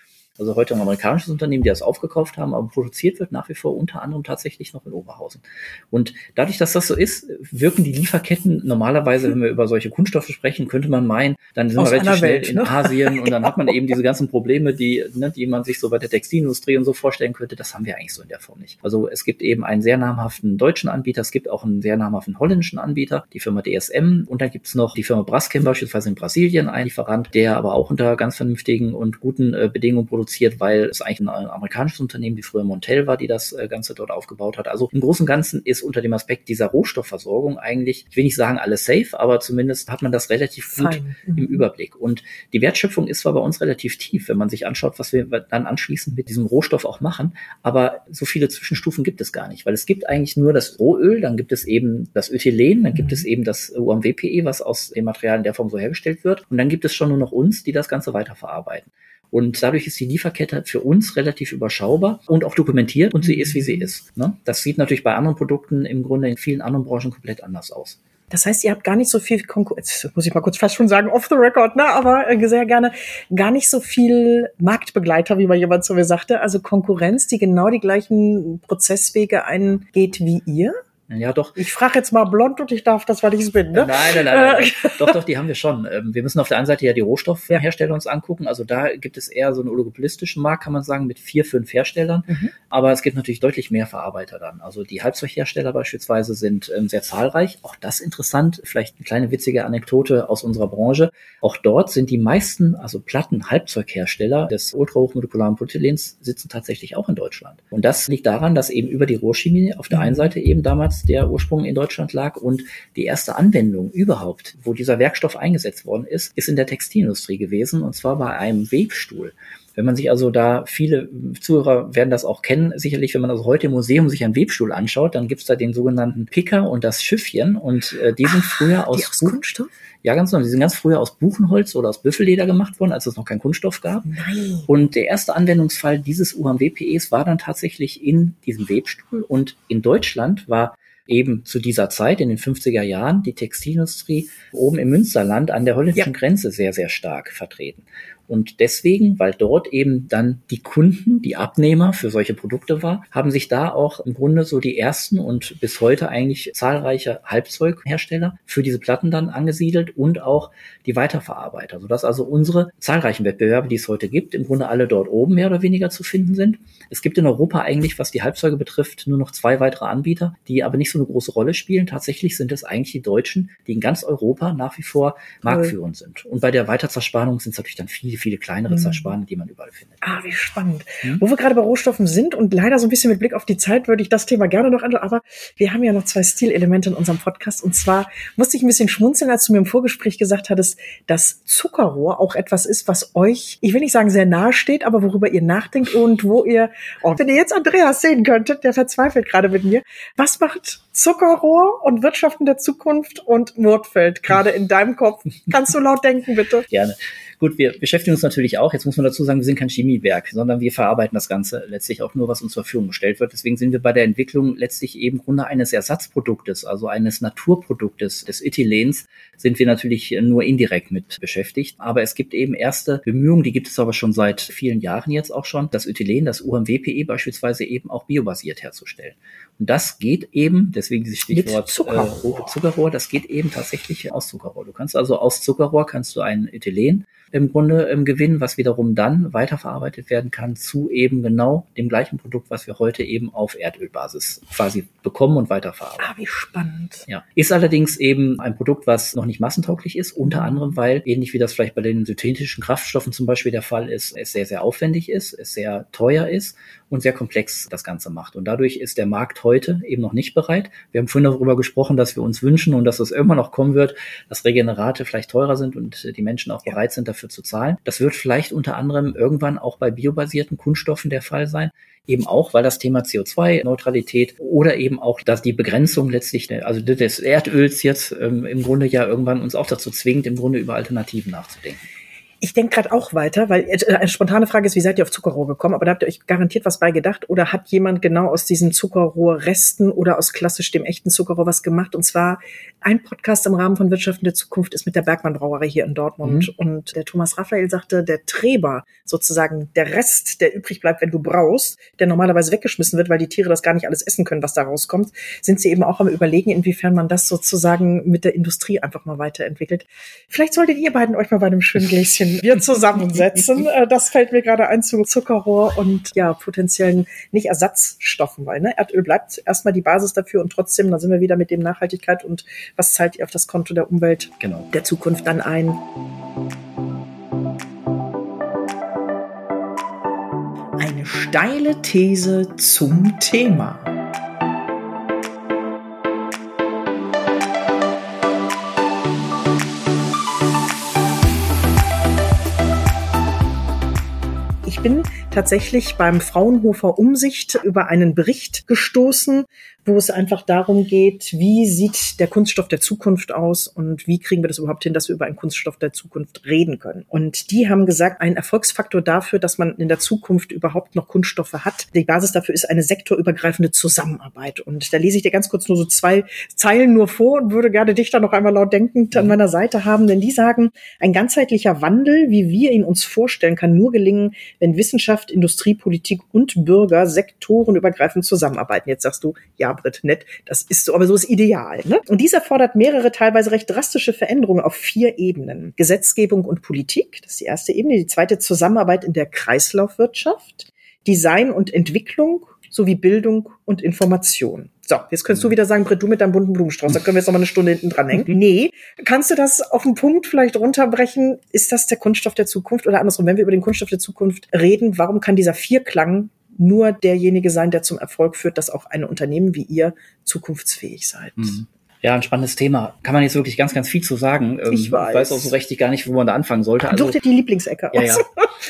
also heute ein amerikanisches Unternehmen, die das aufgekauft haben, aber produziert wird nach wie vor unter anderem tatsächlich noch in Oberhausen. Und dadurch, dass das so ist, wirken die Lieferketten normalerweise, wenn wir über solche Kunststoffe sprechen, könnte man meinen, dann sind Aus wir relativ schnell Welt, in ne? Asien und dann hat man [LAUGHS] eben diese ganzen Probleme, die, ne, die man sich so bei der Textilindustrie und so vorstellen könnte. Das haben wir eigentlich so in der Form nicht. Also es gibt eben einen sehr namhaften deutschen Anbieter, es gibt auch einen sehr namhaften holländischen Anbieter, die Firma DSM und dann gibt es noch die Firma Braskem beispielsweise in Brasilien, ein Lieferant, der aber auch unter ganz vernünftigen und guten äh, Bedingungen produziert produziert, weil es eigentlich ein amerikanisches Unternehmen, die früher Montel war, die das äh, Ganze dort aufgebaut hat. Also im Großen und Ganzen ist unter dem Aspekt dieser Rohstoffversorgung eigentlich, ich will nicht sagen alles safe, aber zumindest hat man das relativ gut Fein. im mhm. Überblick. Und die Wertschöpfung ist zwar bei uns relativ tief, wenn man sich anschaut, was wir dann anschließend mit diesem Rohstoff auch machen, aber so viele Zwischenstufen gibt es gar nicht, weil es gibt eigentlich nur das Rohöl, dann gibt es eben das Öthylen, dann gibt mhm. es eben das UMWPE, was aus dem Material in der Form so hergestellt wird und dann gibt es schon nur noch uns, die das Ganze weiterverarbeiten. Und dadurch ist die Lieferkette für uns relativ überschaubar und auch dokumentiert und sie ist, wie sie ist. Ne? Das sieht natürlich bei anderen Produkten im Grunde in vielen anderen Branchen komplett anders aus. Das heißt, ihr habt gar nicht so viel Konkurrenz, muss ich mal kurz fast schon sagen, off the record, ne? aber äh, sehr gerne, gar nicht so viel Marktbegleiter, wie mal jemand zu mir sagte, also Konkurrenz, die genau die gleichen Prozesswege eingeht wie ihr? Ja, doch. Ich frage jetzt mal blond und ich darf das, weil ich es bin, ne? Nein, nein, nein. nein. doch, doch, die haben wir schon. Ähm, wir müssen auf der einen Seite ja die Rohstoffhersteller uns angucken. Also da gibt es eher so einen oligopolistischen Markt, kann man sagen, mit vier, fünf Herstellern. Mhm. Aber es gibt natürlich deutlich mehr Verarbeiter dann. Also die Halbzeughersteller beispielsweise sind ähm, sehr zahlreich. Auch das interessant. Vielleicht eine kleine witzige Anekdote aus unserer Branche. Auch dort sind die meisten, also Platten-Halbzeughersteller des ultrahochmolekularen Polyethylens sitzen tatsächlich auch in Deutschland. Und das liegt daran, dass eben über die Rohchemie auf der mhm. einen Seite eben damals der Ursprung in Deutschland lag. Und die erste Anwendung überhaupt, wo dieser Werkstoff eingesetzt worden ist, ist in der Textilindustrie gewesen, und zwar bei einem Webstuhl. Wenn man sich also da, viele Zuhörer werden das auch kennen, sicherlich, wenn man also heute im Museum sich einen Webstuhl anschaut, dann gibt's da den sogenannten Picker und das Schiffchen und äh, die sind früher aus, aus Kunststoff? Ja, ganz genau. Die sind ganz früher aus Buchenholz oder aus Büffelleder gemacht worden, als es noch keinen Kunststoff gab. Nein. Und der erste Anwendungsfall dieses UHMWPEs war dann tatsächlich in diesem Webstuhl. Und in Deutschland war eben zu dieser Zeit, in den 50er Jahren, die Textilindustrie oben im Münsterland an der holländischen ja. Grenze sehr, sehr stark vertreten. Und deswegen, weil dort eben dann die Kunden, die Abnehmer für solche Produkte war, haben sich da auch im Grunde so die ersten und bis heute eigentlich zahlreiche Halbzeughersteller für diese Platten dann angesiedelt und auch die Weiterverarbeiter, sodass also unsere zahlreichen Wettbewerbe, die es heute gibt, im Grunde alle dort oben mehr oder weniger zu finden sind. Es gibt in Europa eigentlich, was die Halbzeuge betrifft, nur noch zwei weitere Anbieter, die aber nicht so eine große Rolle spielen. Tatsächlich sind es eigentlich die Deutschen, die in ganz Europa nach wie vor marktführend sind. Und bei der Weiterzerspannung sind es natürlich dann viele, viele kleinere mhm. Zersparungen, die man überall findet. Ah, wie spannend. Mhm. Wo wir gerade bei Rohstoffen sind und leider so ein bisschen mit Blick auf die Zeit würde ich das Thema gerne noch anschauen, aber wir haben ja noch zwei Stilelemente in unserem Podcast und zwar musste ich ein bisschen schmunzeln, als du mir im Vorgespräch gesagt hattest, dass Zuckerrohr auch etwas ist, was euch, ich will nicht sagen sehr nahe steht, aber worüber ihr nachdenkt und wo ihr, oh, wenn ihr jetzt Andreas sehen könntet, der verzweifelt gerade mit mir. Was macht Zuckerrohr und Wirtschaften der Zukunft und Nordfeld gerade in deinem Kopf? Kannst du laut denken, bitte? Gerne. Gut, wir beschäftigen uns natürlich auch, jetzt muss man dazu sagen, wir sind kein Chemiewerk, sondern wir verarbeiten das Ganze letztlich auch nur, was uns zur Verfügung gestellt wird. Deswegen sind wir bei der Entwicklung letztlich eben im Grunde eines Ersatzproduktes, also eines Naturproduktes des Ethylens, sind wir natürlich nur indirekt mit beschäftigt. Aber es gibt eben erste Bemühungen, die gibt es aber schon seit vielen Jahren jetzt auch schon, das Ethylen, das UMWPE beispielsweise eben auch biobasiert herzustellen. Und das geht eben, deswegen dieses Stichwort Zuckerrohr. Äh, Zuckerrohr, das geht eben tatsächlich aus Zuckerrohr. Du kannst also aus Zuckerrohr kannst du ein Ethylen im Grunde ähm, gewinnen, was wiederum dann weiterverarbeitet werden kann zu eben genau dem gleichen Produkt, was wir heute eben auf Erdölbasis quasi bekommen und weiterverarbeiten. Ah, wie spannend. Ja. Ist allerdings eben ein Produkt, was noch nicht massentauglich ist, unter anderem, weil ähnlich wie das vielleicht bei den synthetischen Kraftstoffen zum Beispiel der Fall ist, es sehr, sehr aufwendig ist, es sehr teuer ist und sehr komplex das Ganze macht. Und dadurch ist der Markt heute eben noch nicht bereit. Wir haben vorhin darüber gesprochen, dass wir uns wünschen und dass es irgendwann noch kommen wird, dass Regenerate vielleicht teurer sind und die Menschen auch bereit sind, dafür zu zahlen. Das wird vielleicht unter anderem irgendwann auch bei biobasierten Kunststoffen der Fall sein. Eben auch, weil das Thema CO2-Neutralität oder eben auch, dass die Begrenzung letztlich, also des Erdöls jetzt ähm, im Grunde ja irgendwann uns auch dazu zwingt, im Grunde über Alternativen nachzudenken. Ich denke gerade auch weiter, weil äh, eine spontane Frage ist, wie seid ihr auf Zuckerrohr gekommen? Aber da habt ihr euch garantiert was bei gedacht oder hat jemand genau aus diesen Zuckerrohrresten oder aus klassisch dem echten Zuckerrohr was gemacht? Und zwar ein Podcast im Rahmen von Wirtschaft in der Zukunft ist mit der Bergmann Brauerei hier in Dortmund. Mhm. Und der Thomas Raphael sagte, der Treber, sozusagen der Rest, der übrig bleibt, wenn du brauchst, der normalerweise weggeschmissen wird, weil die Tiere das gar nicht alles essen können, was da rauskommt, sind sie eben auch am überlegen, inwiefern man das sozusagen mit der Industrie einfach mal weiterentwickelt. Vielleicht solltet ihr beiden euch mal bei einem schönen Gläschen [LAUGHS] wir zusammensetzen. [LAUGHS] Äh, das fällt mir gerade ein zu Zuckerrohr und ja, potenziellen nicht Ersatzstoffen, weil ne, Erdöl bleibt erstmal die Basis dafür und trotzdem, da sind wir wieder mit dem Nachhaltigkeit und was zahlt ihr auf das Konto der Umwelt genau. der Zukunft dann ein. Eine steile These zum Thema. Ich bin tatsächlich beim Fraunhofer Umsicht über einen Bericht gestoßen, wo es einfach darum geht, wie sieht der Kunststoff der Zukunft aus und wie kriegen wir das überhaupt hin, dass wir über einen Kunststoff der Zukunft reden können. Und die haben gesagt, ein Erfolgsfaktor dafür, dass man in der Zukunft überhaupt noch Kunststoffe hat, die Basis dafür ist eine sektorübergreifende Zusammenarbeit. Und da lese ich dir ganz kurz nur so zwei Zeilen nur vor und würde gerne dich da noch einmal laut denkend an meiner Seite haben, denn die sagen, ein ganzheitlicher Wandel, wie wir ihn uns vorstellen, kann nur gelingen, wenn Wissenschaft, Industrie, Politik und Bürger sektorenübergreifend zusammenarbeiten. Jetzt sagst du, ja, Britt, nett. Das ist so, aber so ist ideal. Ne? Und dies erfordert mehrere teilweise recht drastische Veränderungen auf vier Ebenen. Gesetzgebung und Politik, das ist die erste Ebene. Die zweite Zusammenarbeit in der Kreislaufwirtschaft. Design und Entwicklung sowie Bildung und Information. So, jetzt könntest du mhm. wieder sagen, Britt, du mit deinem bunten Blumenstrauß, da können wir jetzt noch mal eine Stunde hinten dran hängen. [LAUGHS] Nee, kannst du das auf einen Punkt vielleicht runterbrechen? Ist das der Kunststoff der Zukunft oder andersrum, wenn wir über den Kunststoff der Zukunft reden, warum kann dieser Vierklang nur derjenige sein, der zum Erfolg führt, dass auch ein Unternehmen wie ihr zukunftsfähig seid. Mhm. Ja, ein spannendes Thema. Kann man jetzt wirklich ganz, ganz viel zu sagen. Ähm, ich weiß. Ich weiß auch so richtig gar nicht, wo man da anfangen sollte. Also, Such dir die Lieblingsecke ja, ja.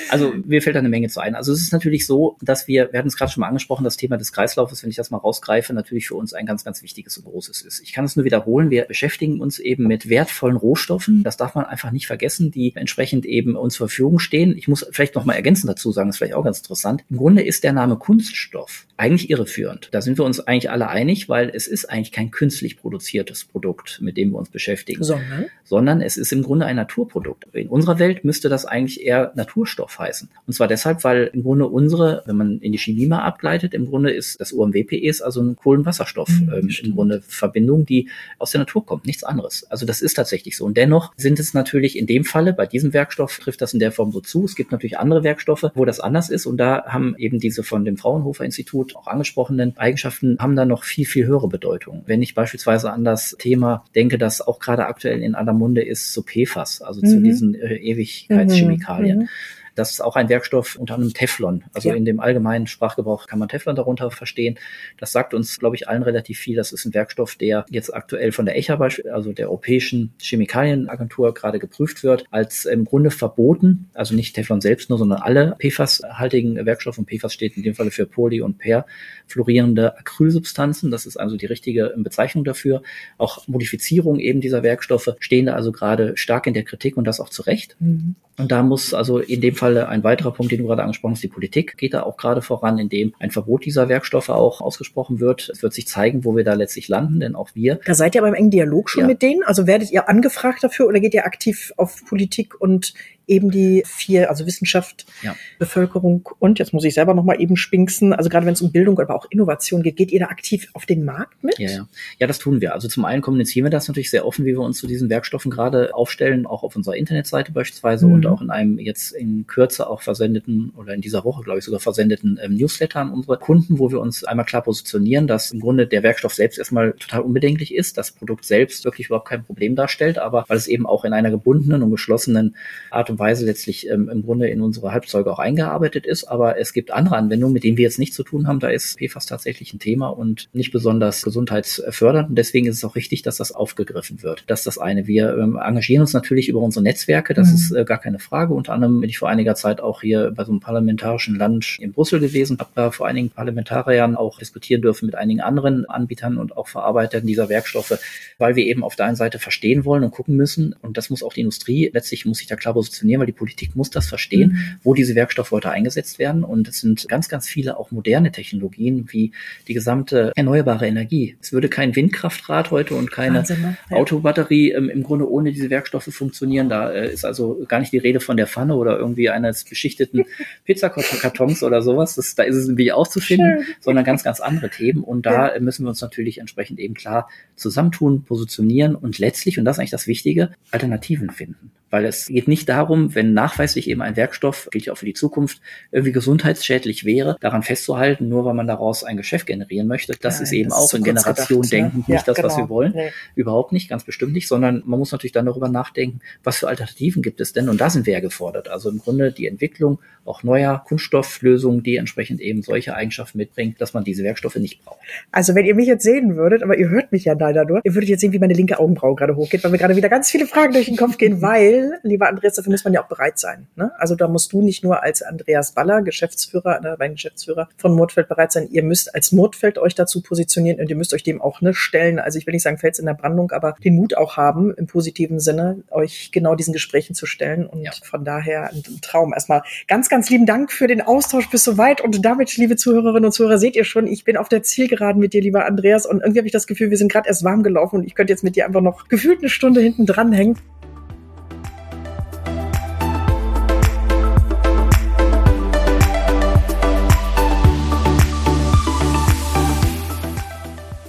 Also mir fällt da eine Menge zu ein. Also es ist natürlich so, dass wir, wir hatten es gerade schon mal angesprochen, das Thema des Kreislaufes, wenn ich das mal rausgreife, natürlich für uns ein ganz, ganz wichtiges und großes ist. Ich kann es nur wiederholen, wir beschäftigen uns eben mit wertvollen Rohstoffen. Das darf man einfach nicht vergessen, die entsprechend eben uns zur Verfügung stehen. Ich muss vielleicht noch mal ergänzend dazu sagen, das ist vielleicht auch ganz interessant. Im Grunde ist der Name Kunststoff eigentlich irreführend. Da sind wir uns eigentlich alle einig, weil es ist eigentlich kein künstlich produziertes Produkt mit dem wir uns beschäftigen, sondern, sondern es ist im Grunde ein Naturprodukt. In unserer Welt müsste das eigentlich eher Naturstoff heißen. Und zwar deshalb, weil im Grunde unsere, wenn man in die Chemie mal ableitet, im Grunde ist das UMWPE also eine Kohlenwasserstoff mhm, ähm, im Grunde Verbindung, die aus der Natur kommt, nichts anderes. Also das ist tatsächlich so. Und dennoch sind es natürlich in dem Falle, bei diesem Werkstoff trifft das in der Form so zu. Es gibt natürlich andere Werkstoffe, wo das anders ist. Und da haben eben diese von dem Fraunhofer Institut auch angesprochenen Eigenschaften haben da noch viel, viel höhere Bedeutung. Wenn ich beispielsweise an das Thema denke, das auch gerade aktuell in aller Munde ist, zu PFAS, also mhm. zu diesen äh, Ewigkeitschemikalien. Mhm. Das ist auch ein Werkstoff unter anderem Teflon. Also ja. in dem allgemeinen Sprachgebrauch kann man Teflon darunter verstehen. Das sagt uns, glaube ich, allen relativ viel. Das ist ein Werkstoff, der jetzt aktuell von der ECHA, also der Europäischen Chemikalienagentur, gerade geprüft wird, als im Grunde verboten. Also nicht Teflon selbst nur, sondern alle PFAS-haltigen Werkstoffe. Und PFAS steht in dem Falle für Poly- und perfluorierende Acrylsubstanzen. Das ist also die richtige Bezeichnung dafür. Auch Modifizierungen eben dieser Werkstoffe stehen da also gerade stark in der Kritik und das auch zu Recht. Mhm. Und da muss also in dem Falle ein weiterer Punkt, den du gerade angesprochen hast, die Politik geht da auch gerade voran, indem ein Verbot dieser Werkstoffe auch ausgesprochen wird. Es wird sich zeigen, wo wir da letztlich landen, denn auch wir. Da seid ihr aber im engen Dialog schon ja. mit denen? Also werdet ihr angefragt dafür oder geht ihr aktiv auf Politik und eben die vier, also Wissenschaft, ja. Bevölkerung und jetzt muss ich selber noch mal eben spinksen. Also gerade wenn es um Bildung, aber auch Innovation geht, geht ihr da aktiv auf den Markt mit? Ja, ja. ja, das tun wir. Also zum einen kommunizieren wir das natürlich sehr offen, wie wir uns zu diesen Werkstoffen gerade aufstellen, auch auf unserer Internetseite beispielsweise mhm. und auch in einem jetzt in Kürze auch versendeten oder in dieser Woche, glaube ich, sogar versendeten ähm, Newsletter an unsere Kunden, wo wir uns einmal klar positionieren, dass im Grunde der Werkstoff selbst erstmal total unbedenklich ist, das Produkt selbst wirklich überhaupt kein Problem darstellt, aber weil es eben auch in einer gebundenen und geschlossenen Art und Weise letztlich ähm, im Grunde in unsere Halbzeuge auch eingearbeitet ist. Aber es gibt andere Anwendungen, mit denen wir jetzt nichts zu tun haben. Da ist PFAS tatsächlich ein Thema und nicht besonders gesundheitsfördernd. Und deswegen ist es auch richtig, dass das aufgegriffen wird. Das ist das eine. Wir ähm, engagieren uns natürlich über unsere Netzwerke. Das mhm. ist äh, gar keine Frage. Unter anderem bin ich vor einiger Zeit auch hier bei so einem parlamentarischen Lunch in Brüssel gewesen, habe da vor einigen Parlamentariern auch diskutieren dürfen mit einigen anderen Anbietern und auch Verarbeitern dieser Werkstoffe, weil wir eben auf der einen Seite verstehen wollen und gucken müssen. Und das muss auch die Industrie letztlich muss sich da klar positionieren, weil die Politik muss das verstehen, mhm. wo diese Werkstoffe heute eingesetzt werden. Und es sind ganz, ganz viele auch moderne Technologien wie die gesamte erneuerbare Energie. Es würde kein Windkraftrad heute und keine Wahnsinn, ne? ja. Autobatterie ähm, im Grunde ohne diese Werkstoffe funktionieren. Da äh, ist also gar nicht die Rede von der Pfanne oder irgendwie eines beschichteten [LAUGHS] Pizzakartons oder sowas. Das, da ist es irgendwie auch zu finden, Schön. sondern ganz, ganz andere Themen. Und da ja. müssen wir uns natürlich entsprechend eben klar zusammentun, positionieren und letztlich, und das ist eigentlich das Wichtige, Alternativen finden. Weil es geht nicht darum, wenn nachweislich eben ein Werkstoff, gilt ja auch für die Zukunft, irgendwie gesundheitsschädlich wäre, daran festzuhalten, nur weil man daraus ein Geschäft generieren möchte. Das ja, ist eben das auch in Generation gedacht, denkend ne? nicht ja, das, genau. was wir wollen. Nee. Überhaupt nicht, ganz bestimmt nicht, sondern man muss natürlich dann darüber nachdenken, was für Alternativen gibt es denn? Und da sind wir ja gefordert. Also im Grunde die Entwicklung auch neuer Kunststofflösungen, die entsprechend eben solche Eigenschaften mitbringen, dass man diese Werkstoffe nicht braucht. Also wenn ihr mich jetzt sehen würdet, aber ihr hört mich ja leider nur, ihr würdet jetzt sehen, wie meine linke Augenbraue gerade hochgeht, weil mir gerade wieder ganz viele Fragen durch den Kopf gehen, [LAUGHS] weil, lieber Andreas, dafür muss man ja auch bereit sein. Ne? Also da musst du nicht nur als Andreas Baller, Geschäftsführer, ne, mein Geschäftsführer von Mordfeld bereit sein, ihr müsst als Mordfeld euch dazu positionieren und ihr müsst euch dem auch ne, stellen. Also ich will nicht sagen Fels in der Brandung, aber den Mut auch haben, im positiven Sinne, euch genau diesen Gesprächen zu stellen. Und ja. von daher ein Traum. Erstmal ganz, ganz lieben Dank für den Austausch bis soweit. Und damit, liebe Zuhörerinnen und Zuhörer, seht ihr schon, ich bin auf der Zielgeraden mit dir, lieber Andreas. Und irgendwie habe ich das Gefühl, wir sind gerade erst warm gelaufen und ich könnte jetzt mit dir einfach noch gefühlt eine Stunde hinten dranhängen.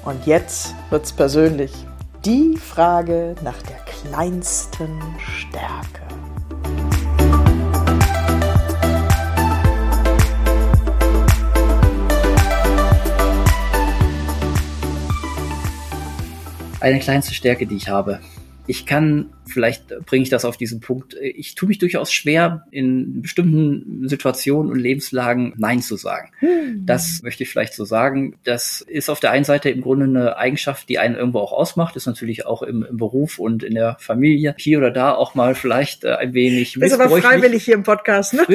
Und jetzt wird's persönlich. Die Frage nach der kleinsten Stärke. Eine kleinste Stärke, die ich habe. Ich kann vielleicht bringe ich das auf diesen Punkt. Ich tue mich durchaus schwer, in bestimmten Situationen und Lebenslagen Nein zu sagen. Hm. Das möchte ich vielleicht so sagen. Das ist auf der einen Seite im Grunde eine Eigenschaft, die einen irgendwo auch ausmacht, ist natürlich auch im, im Beruf und in der Familie hier oder da auch mal vielleicht äh, ein wenig missbräuchlich. Ist aber freiwillig hier im Podcast, ne?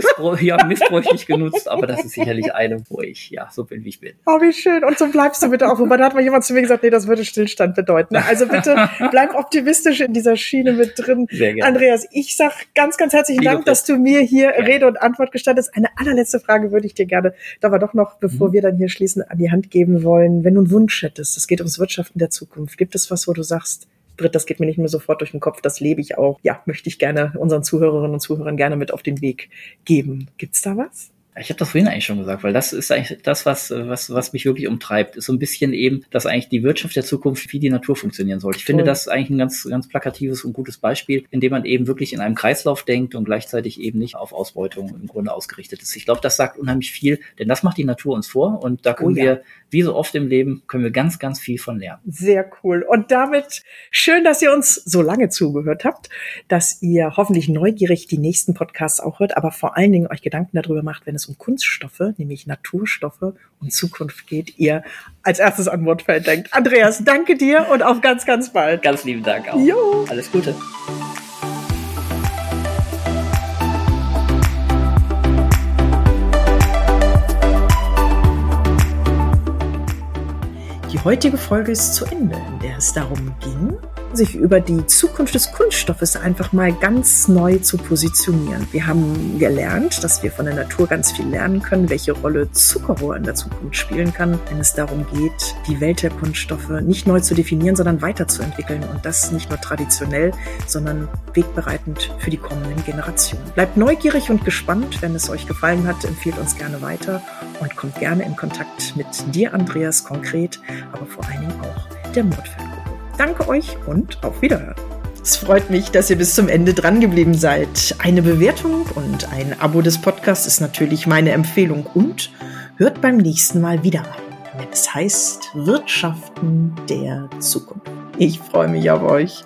ja, missbräuchlich genutzt, aber das ist sicherlich eine, wo ich ja so bin, wie ich bin. Oh, wie schön. Und so bleibst du bitte auch. Wobei da hat mal jemand zu mir gesagt, nee, das würde Stillstand bedeuten. Also bitte bleib optimistisch in dieser Schiene mit drin. Sehr gerne. Andreas, ich sag ganz, ganz herzlichen Liebe Dank, dass du mir hier ja. Rede und Antwort gestattest. Eine allerletzte Frage würde ich dir gerne, da wir doch noch, bevor mhm. wir dann hier schließen, an die Hand geben wollen. Wenn du einen Wunsch hättest, es geht ums Wirtschaften der Zukunft, gibt es was, wo du sagst, Britt, das geht mir nicht mehr sofort durch den Kopf, das lebe ich auch. Ja, möchte ich gerne unseren Zuhörerinnen und Zuhörern gerne mit auf den Weg geben. Gibt's da was? Ich habe das vorhin eigentlich schon gesagt, weil das ist eigentlich das, was, was, was mich wirklich umtreibt. Ist so ein bisschen eben, dass eigentlich die Wirtschaft der Zukunft wie die Natur funktionieren soll. Ich finde Toll. das eigentlich ein ganz, ganz plakatives und gutes Beispiel, in dem man eben wirklich in einem Kreislauf denkt und gleichzeitig eben nicht auf Ausbeutung im Grunde ausgerichtet ist. Ich glaube, das sagt unheimlich viel, denn das macht die Natur uns vor und da können Oh ja. wir, wie so oft im Leben, können wir ganz, ganz viel von lernen. Sehr cool. Und damit schön, dass ihr uns so lange zugehört habt, dass ihr hoffentlich neugierig die nächsten Podcasts auch hört, aber vor allen Dingen euch Gedanken darüber macht, wenn es um Kunststoffe, nämlich Naturstoffe und Zukunft geht, ihr als erstes an Wortfeld denkt. Andreas, danke dir und auf ganz, ganz bald. Ganz lieben Dank auch. Jo. Alles Gute. Die heutige Folge ist zu Ende, in der es darum ging, sich über die Zukunft des Kunststoffes einfach mal ganz neu zu positionieren. Wir haben gelernt, dass wir von der Natur ganz viel lernen können, welche Rolle Zuckerrohr in der Zukunft spielen kann, wenn es darum geht, die Welt der Kunststoffe nicht neu zu definieren, sondern weiterzuentwickeln und das nicht nur traditionell, sondern wegbereitend für die kommenden Generationen. Bleibt neugierig und gespannt. Wenn es euch gefallen hat, empfehlt uns gerne weiter und kommt gerne in Kontakt mit dir, Andreas, konkret, aber vor allen Dingen auch der Mordfeldgruppe. Danke euch und auf Wiederhören. Es freut mich, dass ihr bis zum Ende dran geblieben seid. Eine Bewertung und ein Abo des Podcasts ist natürlich meine Empfehlung und hört beim nächsten Mal wieder rein, wenn es heißt Wirtschaften der Zukunft. Ich freue mich auf euch.